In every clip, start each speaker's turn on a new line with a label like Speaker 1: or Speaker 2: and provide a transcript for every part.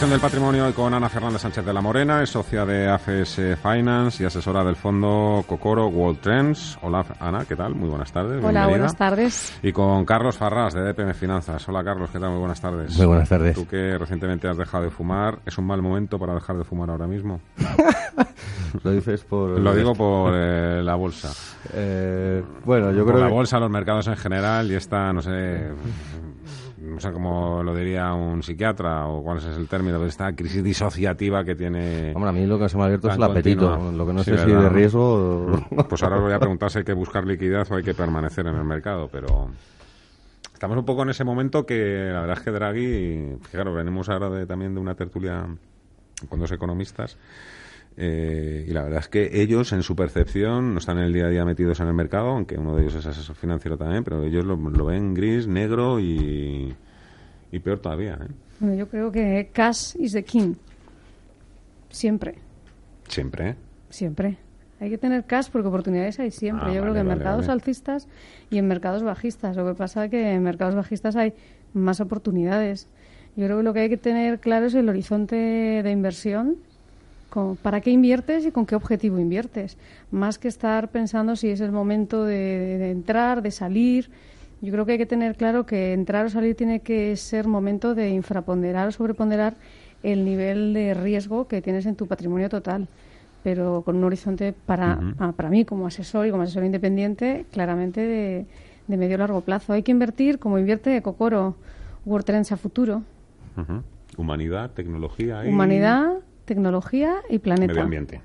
Speaker 1: Gestión del patrimonio hoy con Ana Fernández Sánchez de la Morena, es socia de AFS Finance y asesora del fondo Cocoro World Trends. Hola Ana, ¿qué tal? Muy buenas tardes.
Speaker 2: Hola, buenas tardes.
Speaker 1: Y con Carlos Farrás de DPM Finanzas. Hola Carlos, ¿qué tal? Muy buenas tardes.
Speaker 3: Muy buenas tardes.
Speaker 1: Tú que recientemente has dejado de fumar, ¿es un mal momento para dejar de fumar ahora mismo?
Speaker 3: Lo dices por...
Speaker 1: Lo digo por eh, la bolsa.
Speaker 3: Eh, bueno, yo
Speaker 1: por
Speaker 3: creo
Speaker 1: la
Speaker 3: que...
Speaker 1: bolsa, los mercados en general y esta, no sé, no sé cómo lo diría un psiquiatra o cuál es el término, de esta crisis disociativa que tiene...
Speaker 3: Hombre, a mí lo que se me ha abierto es el apetito.
Speaker 1: continua.
Speaker 3: Lo que no
Speaker 1: Sí,
Speaker 3: sé si de riesgo...
Speaker 1: Pues ahora os voy a preguntar si hay que buscar liquidez o hay que permanecer en el mercado, pero estamos un poco en ese momento que la verdad es que Draghi, claro, venimos ahora de- también de una tertulia con dos economistas eh, y la verdad es que ellos en su percepción no están en el día a día metidos en el mercado, aunque uno de ellos es asesor financiero también, pero ellos lo, lo ven gris, negro y, y peor todavía. ¿eh?
Speaker 2: Bueno, yo creo que cash is the king. Siempre,
Speaker 1: Siempre.
Speaker 2: siempre. Hay que tener cash porque oportunidades hay siempre.
Speaker 1: Ah,
Speaker 2: yo creo que en
Speaker 1: vale,
Speaker 2: mercados
Speaker 1: vale.
Speaker 2: alcistas y en mercados bajistas. Lo que pasa es que en mercados bajistas hay más oportunidades. Yo creo que lo que hay que tener claro es el horizonte de inversión. Con- ¿Para qué inviertes y con qué objetivo inviertes? Más que estar pensando si es el momento de, de entrar, de salir. Yo creo que hay que tener claro que entrar o salir tiene que ser momento de infraponderar o sobreponderar el nivel de riesgo que tienes en tu patrimonio total, pero con un horizonte para, ah, para mí como asesor y como asesor independiente claramente de, de medio largo plazo. Hay que invertir como invierte Cocoro, World Trends a futuro.
Speaker 1: Humanidad, tecnología y
Speaker 2: humanidad, tecnología y planeta.
Speaker 1: medio ambiente.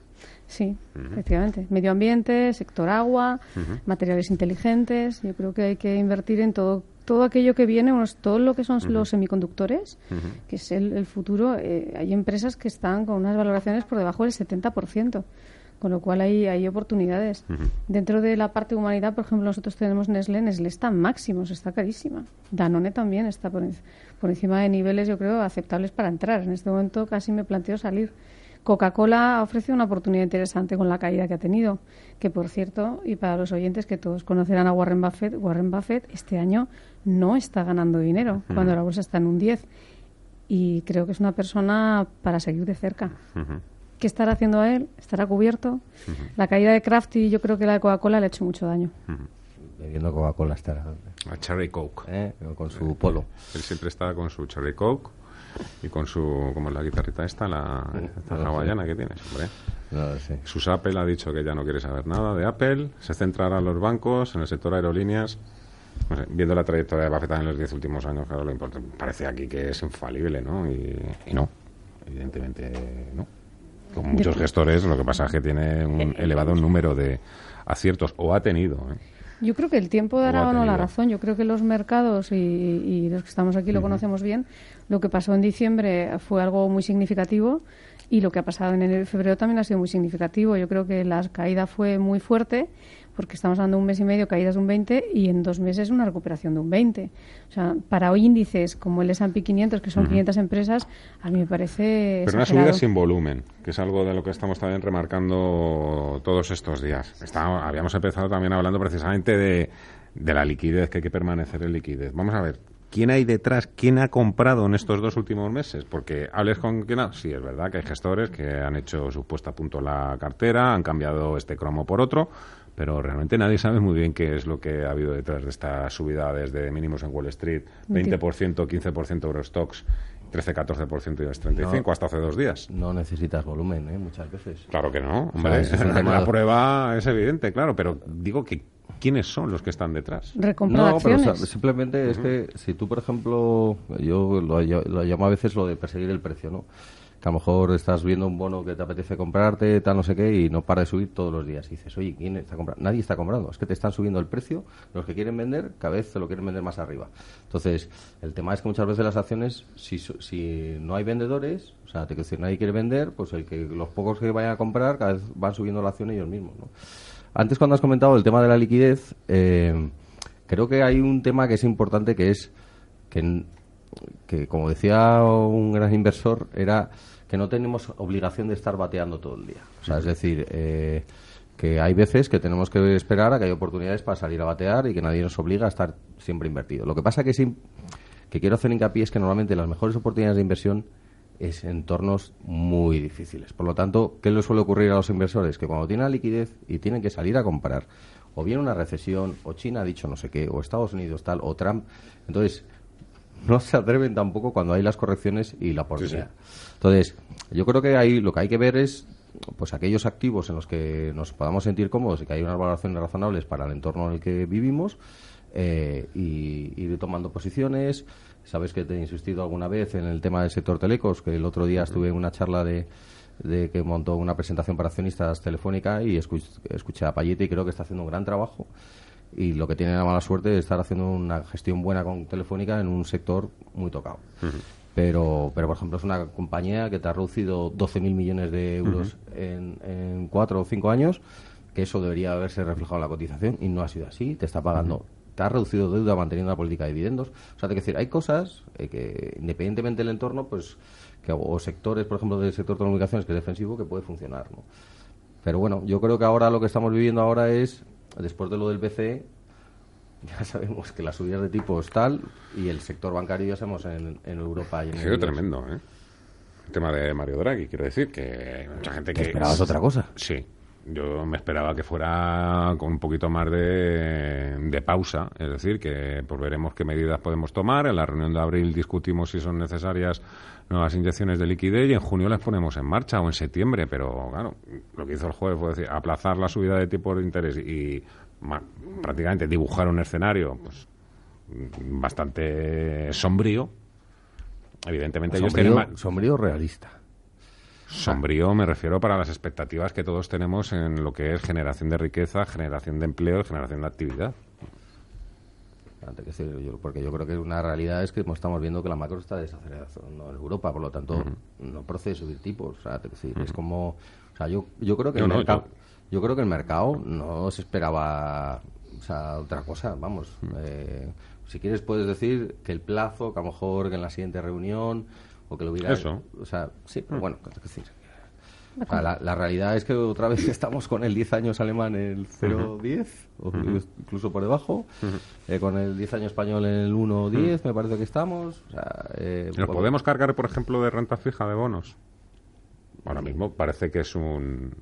Speaker 2: Sí, efectivamente. Medio ambiente, sector agua, materiales inteligentes. Yo creo que hay que invertir en todo todo aquello que viene, unos- todo lo que son los semiconductores, que es el, el futuro. eh, hay empresas que están con unas valoraciones por debajo del 70%, con lo cual hay, hay oportunidades. Dentro de la parte de humanidad, por ejemplo, nosotros tenemos Nestlé. Nestlé está máximos, está carísima. Danone también está por, por encima de niveles, yo creo, aceptables para entrar. En este momento casi me planteo salir. Coca-Cola ha ofrecido una oportunidad interesante con la caída que ha tenido, que por cierto, y para los oyentes que todos conocerán a Warren Buffett, Warren Buffett este año no está ganando dinero cuando la bolsa está en un 10 y creo que es una persona para seguir de cerca. ¿Qué estará haciendo a él? ¿Estará cubierto? La caída de Crafty, yo creo que la de Coca-Cola le ha hecho mucho daño.
Speaker 3: Bebiendo Coca-Cola estará,
Speaker 1: A Cherry Coke.
Speaker 3: ¿eh? Con su polo.
Speaker 1: Él siempre está con su Cherry Coke y con su, como es la guitarrita esta, la, esta
Speaker 3: no
Speaker 1: que tienes, hombre.
Speaker 3: No lo sé.
Speaker 1: Sus Apple ha dicho que ya no quiere saber nada de Apple, se centrará en los bancos, en el sector aerolíneas. No sé, viendo la trayectoria de Buffett en los diez últimos años, claro, lo importante parece aquí que es infalible, ¿no? Y, y no, evidentemente no. Con muchos gestores, lo que pasa es que tiene un elevado número de aciertos, o ha tenido, ¿eh?
Speaker 2: Yo creo que el tiempo dará o no la razón. Yo creo que los mercados y, y los que estamos aquí lo conocemos bien. Lo que pasó en diciembre fue algo muy significativo y lo que ha pasado en enero y febrero también ha sido muy significativo. Yo creo que la caída fue muy fuerte porque estamos hablando de un mes y medio caídas de un 20 y en dos meses una recuperación de un 20. O sea, para hoy índices como el S&P 500, que son 500 empresas, a mí me parece
Speaker 1: Pero una subida sin volumen, que es algo de lo que estamos también remarcando todos estos días. Está- habíamos empezado también hablando precisamente de, de la liquidez, que hay que permanecer en liquidez. Vamos a ver, ¿quién hay detrás? ¿Quién ha comprado en estos dos últimos meses? Porque hables con quién ha... Sí, es verdad que hay gestores que han hecho su puesta a punto la cartera, han cambiado este cromo por otro, pero realmente nadie sabe muy bien qué es lo que ha habido detrás de esta subida desde mínimos en Wall Street, 20%, 15% Eurostox, 13-14% IBEX 35 hasta hace dos días.
Speaker 3: No necesitas volumen, ¿eh? Muchas veces.
Speaker 1: Claro que no, hombre.
Speaker 3: ese es
Speaker 1: la prueba es evidente, claro, pero digo que ¿quiénes son los que están detrás?
Speaker 3: No, pero o sea, simplemente es que si tú, por ejemplo, yo lo, lo llamo a veces lo de perseguir el precio, ¿no? A lo mejor estás viendo un bono que te apetece comprarte, tal, no sé qué, y no para de subir todos los días. Y dices, oye, ¿quién está comprando? Nadie está comprando. Es que te están subiendo el precio. Los que quieren vender, cada vez te lo quieren vender más arriba. Entonces, el tema es que muchas veces las acciones, si, no hay vendedores, o sea, te quiero decir, nadie quiere vender, pues el que los pocos que vayan a comprar, cada vez van subiendo la acción ellos mismos, ¿no? Antes, cuando has comentado el tema de la liquidez, eh, creo que hay un tema que es importante que es que, que, como decía un gran inversor, era que no tenemos obligación de estar bateando todo el día. O sea, es decir, eh, que hay veces que tenemos que esperar a que hay oportunidades para salir a batear y que nadie nos obliga a estar siempre invertido. Lo que pasa que sí, que quiero hacer hincapié es que normalmente las mejores oportunidades de inversión es en entornos muy difíciles. Por lo tanto, ¿qué les suele ocurrir a los inversores? Que cuando tienen la liquidez y tienen que salir a comprar, o viene una recesión, o China ha dicho no sé qué, o Estados Unidos tal, o Trump, entonces no se atreven tampoco cuando hay las correcciones y la oportunidad. Entonces, yo creo que ahí lo que hay que ver es pues aquellos activos en los que nos podamos sentir cómodos y que hay unas valoraciones razonables para el entorno en el que vivimos eh, y ir tomando posiciones. Sabes que te he insistido alguna vez en el tema del sector telecos, que el otro día estuve en una charla de, de que montó una presentación para accionistas telefónica y escuché, a Payete y creo que está haciendo un gran trabajo y lo que tiene la mala suerte de estar haciendo una gestión buena con Telefónica en un sector muy tocado. Pero, pero, por ejemplo, es una compañía que te ha reducido 12.000 millones de euros en, en cuatro o cinco años, que eso debería haberse reflejado en la cotización y no ha sido así. Te está pagando, te ha reducido deuda manteniendo la política de dividendos. O sea, te que decir, hay cosas eh, que, independientemente del entorno, pues, que, o sectores, por ejemplo, del sector de comunicaciones que es defensivo, que puede funcionar, ¿no? Pero bueno, yo creo que ahora lo que estamos viviendo ahora es, después de lo del BCE, ya sabemos que las subidas de tipos tal y el sector bancario ya sabemos en, Europa y en
Speaker 1: Ha sido tremendo, ¿eh? El tema de Mario Draghi, quiero decir que mucha gente que...
Speaker 3: esperabas otra cosa?
Speaker 1: Sí, yo me esperaba que fuera con un poquito más de, de, pausa, es decir, que pues veremos qué medidas podemos tomar. En la reunión de abril discutimos si son necesarias nuevas inyecciones de liquidez y en junio las ponemos en marcha o en septiembre. Pero claro, lo que hizo el jueves fue decir, aplazar la subida de tipos de interés y prácticamente dibujar un escenario pues bastante sombrío. Evidentemente
Speaker 3: sombrío, sombrío realista.
Speaker 1: Sombrío me refiero para las expectativas que todos tenemos en lo que es generación de riqueza, generación de empleo y generación de actividad.
Speaker 3: porque yo creo que una realidad es que estamos viendo que la macro está desacelerando en Europa, por lo tanto no procede subir tipos. Es como, o sea, yo, yo creo que el mercado, yo creo que el mercado no se esperaba o sea, otra cosa, vamos. Eh, si quieres puedes decir que el plazo, que a lo mejor que en la siguiente reunión o que lo hubiera...
Speaker 1: Eso.
Speaker 3: O sea, sí, pero mm. bueno, es decir, la, realidad es que otra vez estamos con el 10 años alemán en el 0,10, o incluso por debajo, eh, con el 10 años español en el 1,10, me parece que estamos. O sea,
Speaker 1: eh, ¿Nos podemos cargar, por ejemplo, de renta fija de bonos? Ahora mismo parece que es un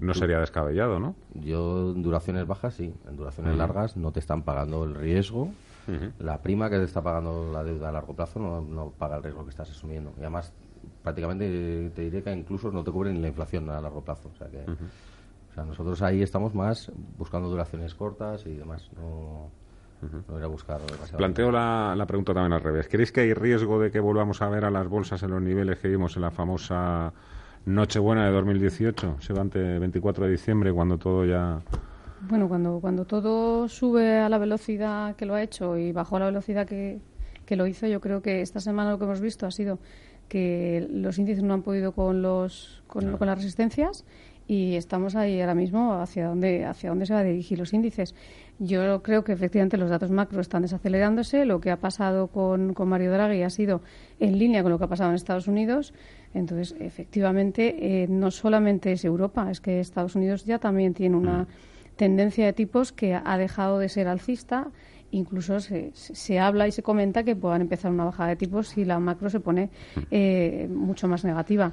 Speaker 1: no sería descabellado, ¿no?
Speaker 3: Yo en duraciones bajas sí, en duraciones largas no te están pagando el riesgo. La prima que te está pagando la deuda a largo plazo no, paga el riesgo que estás asumiendo. Y además, prácticamente te diré que incluso no te cubren la inflación a largo plazo. O sea que o sea, nosotros ahí estamos más buscando duraciones cortas y demás. No, no ir a buscar
Speaker 1: Planteo la, la, pregunta también al revés. ¿Creéis que hay riesgo de que volvamos a ver a las bolsas en los niveles que vimos en la famosa Nochebuena de 2018, se va ante 24 de diciembre, cuando todo ya...
Speaker 2: Bueno, cuando, cuando todo sube a la velocidad que lo ha hecho y bajó a la velocidad que, que lo hizo, yo creo que esta semana lo que hemos visto ha sido que los índices no han podido con, los, con, con las resistencias y estamos ahí ahora mismo hacia dónde hacia dónde se va a dirigir los índices. Yo creo que efectivamente los datos macro están desacelerándose. Lo que ha pasado con, con Mario Draghi ha sido en línea con lo que ha pasado en Estados Unidos. Entonces, efectivamente, eh, no solamente es Europa, es que Estados Unidos ya también tiene una mm. Tendencia de tipos que ha dejado de ser alcista. Incluso se, se, habla y se comenta que puedan empezar una bajada de tipos si la macro se pone mm. eh, mucho más negativa.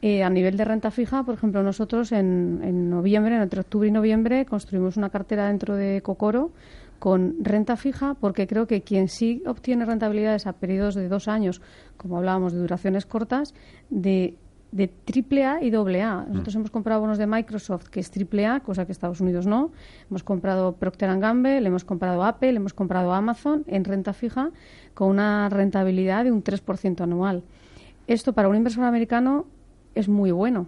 Speaker 2: Eh, a nivel de renta fija, por ejemplo, nosotros en, en noviembre, entre octubre y noviembre, construimos una cartera dentro de Cocoro con renta fija, porque creo que quien sí obtiene rentabilidades a periodos de dos años, como hablábamos de duraciones cortas, de, de triple A y doble A. Nosotros mm. hemos comprado bonos de Microsoft, que es triple A, cosa que Estados Unidos no. Hemos comprado Procter Gamble, le hemos comprado Apple, le hemos comprado Amazon en renta fija con una rentabilidad de un 3% anual. Esto para un inversor americano es muy bueno.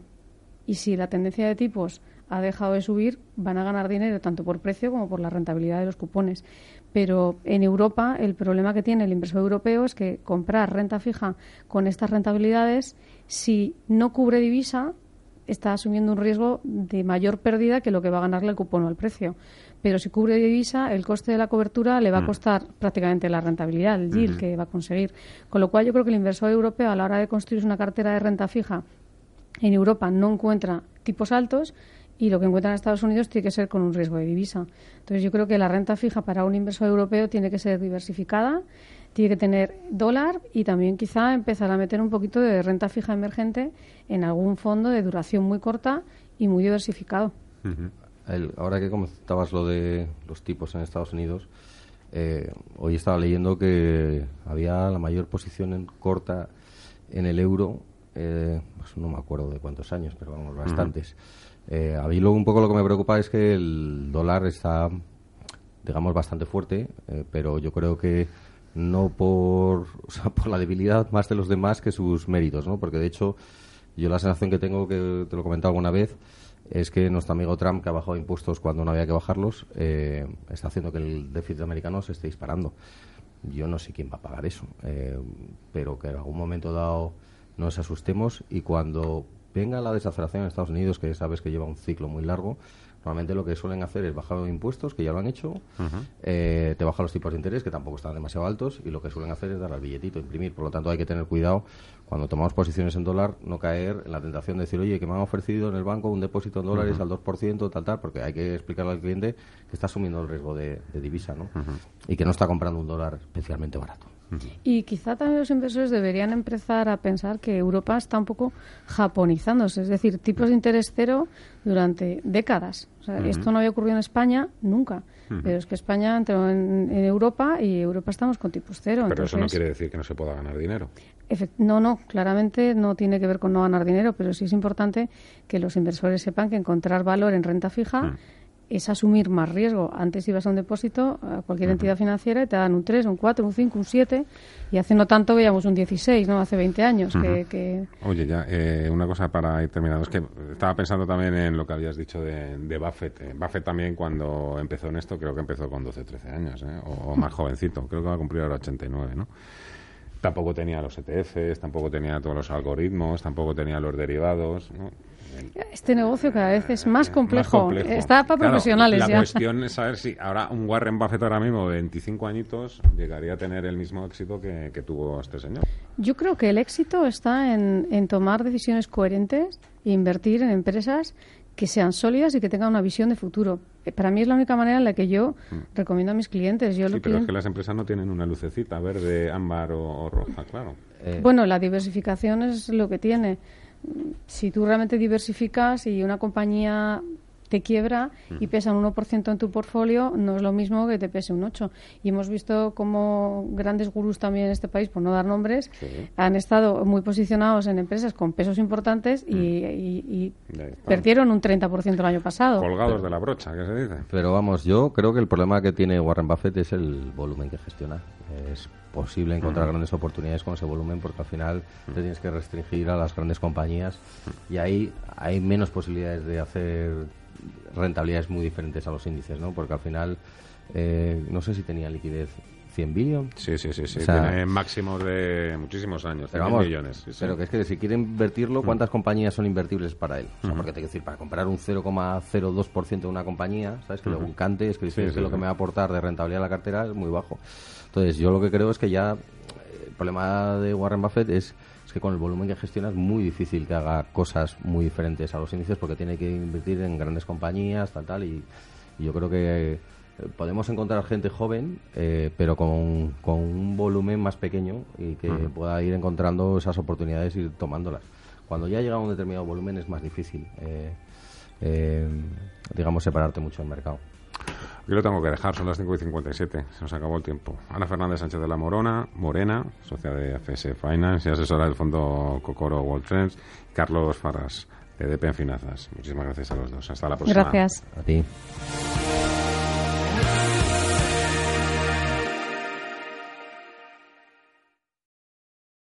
Speaker 2: Y si la tendencia de tipos ha dejado de subir, van a ganar dinero tanto por precio como por la rentabilidad de los cupones. Pero en Europa el problema que tiene el inversor europeo es que comprar renta fija con estas rentabilidades, si no cubre divisa, está asumiendo un riesgo de mayor pérdida que lo que va a ganarle el cupón o el precio. Pero si cubre divisa, el coste de la cobertura le va a mm. costar prácticamente la rentabilidad, el yield que va a conseguir. Con lo cual yo creo que el inversor europeo a la hora de construir una cartera de renta fija en Europa no encuentra tipos altos y lo que encuentran en Estados Unidos tiene que ser con un riesgo de divisa. Entonces yo creo que la renta fija para un inversor europeo tiene que ser diversificada, tiene que tener dólar y también quizá empezar a meter un poquito de renta fija emergente en algún fondo de duración muy corta y muy diversificado.
Speaker 3: ahora que comentabas lo de los tipos en Estados Unidos, eh, hoy estaba leyendo que había la mayor posición en corta en el euro, eh, pues no me acuerdo de cuántos años, pero vamos, bastantes. Eh, a mí luego un poco lo que me preocupa es que el dólar está, digamos, bastante fuerte, eh, pero yo creo que no por, por la debilidad más de los demás que sus méritos, ¿no? Porque de hecho, yo la sensación que tengo, que te lo he comentado alguna vez, es que nuestro amigo Trump, que ha bajado impuestos cuando no había que bajarlos, eh, está haciendo que el déficit americano se esté disparando. Yo no sé quién va a pagar eso, eh, pero que en algún momento dado nos asustemos y cuando venga la desaceleración en Estados Unidos, que sabes que lleva un ciclo muy largo, normalmente lo que suelen hacer es bajar los impuestos, que ya lo han hecho, eh, te bajan los tipos de interés, que tampoco están demasiado altos, y lo que suelen hacer es dar al billetito, imprimir. Por lo tanto, hay que tener cuidado cuando tomamos posiciones en dólar, no caer en la tentación de decir, oye, que me han ofrecido en el banco un depósito en dólares al 2%, tal, tal, porque hay que explicarle al cliente que está asumiendo el riesgo de, divisa, ¿no? Y que no está comprando un dólar especialmente barato.
Speaker 2: Y quizá también los inversores deberían empezar a pensar que Europa está un poco japonizándose, es decir, tipos de interés cero durante décadas. Esto no había ocurrido en España nunca. Pero es que España entró en, Europa y Europa estamos con tipos cero.
Speaker 1: Pero eso no quiere decir que no se pueda ganar dinero.
Speaker 2: No, no, claramente no tiene que ver con no ganar dinero, pero sí es importante que los inversores sepan que encontrar valor en renta fija es asumir más riesgo. Antes ibas a un depósito a cualquier entidad financiera y te dan un 3, un 4, un 5, un 7 y hace no tanto veíamos un 16, ¿no? Hace 20 años que...
Speaker 1: Oye, ya, eh, una cosa para ir terminando. Es que estaba pensando también en lo que habías dicho de, Buffett. Eh, Buffett también cuando empezó en esto, creo que empezó con 12, 13 años, ¿eh? o, más jovencito. Creo que va a cumplir ahora 89, ¿no? Tampoco tenía los ETFs, tampoco tenía todos los algoritmos, tampoco tenía los derivados, ¿no?
Speaker 2: Este negocio cada vez es más complejo. Está para profesionales
Speaker 1: la
Speaker 2: ya.
Speaker 1: cuestión es saber si ahora un Warren Buffett ahora mismo, de 25 añitos, llegaría a tener el mismo éxito que, tuvo este señor.
Speaker 2: Yo creo que el éxito está en, tomar decisiones coherentes e invertir en empresas que sean sólidas y que tengan una visión de futuro. Eh, para mí es la única manera en la que yo mm. recomiendo a mis clientes. Yo
Speaker 1: sí, pero es que las empresas no tienen una lucecita verde, ámbar o, roja, claro.
Speaker 2: Eh. Bueno, la diversificación es lo que tiene si tú realmente diversificas y una compañía te quiebra y pesa un 1% en tu portfolio, no es lo mismo que te pese un 8%. Y hemos visto como grandes gurús también en este país, por no dar nombres, han estado muy posicionados en empresas con pesos importantes y, perdieron un 30% el año pasado.
Speaker 1: Colgados de la brocha, ¿qué se dice?
Speaker 3: Pero vamos, yo creo que el problema que tiene Warren Buffett es el volumen que gestiona. Es posible encontrar grandes oportunidades con ese volumen porque al final te tienes que restringir a las grandes compañías y ahí hay menos posibilidades de hacer rentabilidades muy diferentes a los índices, ¿no? Porque al final, eh, no sé si tenía liquidez 100 billones.
Speaker 1: Sí, sí, sí, sí. tiene máximos de muchísimos años, pero millones.
Speaker 3: pero que es que si quiere invertirlo, ¿cuántas compañías son invertibles para él? O sea, porque te que decir, para comprar un 0,02% de una compañía, ¿sabes? Que lo un cante, es que, lo que me va a aportar de rentabilidad a la cartera es muy bajo. Entonces, yo lo que creo es que ya eh, el problema de Warren Buffett es, que con el volumen que gestiona es muy difícil que haga cosas muy diferentes a los índices porque tiene que invertir en grandes compañías, tal, tal, y, yo creo que eh, podemos encontrar gente joven, eh, pero con, con, un volumen más pequeño y que pueda ir encontrando esas oportunidades y ir tomándolas. Cuando ya llega a un determinado volumen es más difícil, digamos, separarte mucho del mercado.
Speaker 1: Yo lo tengo que dejar, son las 5 y 57, se nos acabó el tiempo. Ana Fernández Sánchez de la Morona, Morena, socia de FS Finance y asesora del fondo Cocoro World Trends, Carlos Farras, de DP en Finanzas. Muchísimas gracias a los dos. Hasta la próxima.
Speaker 2: Gracias.
Speaker 3: A ti.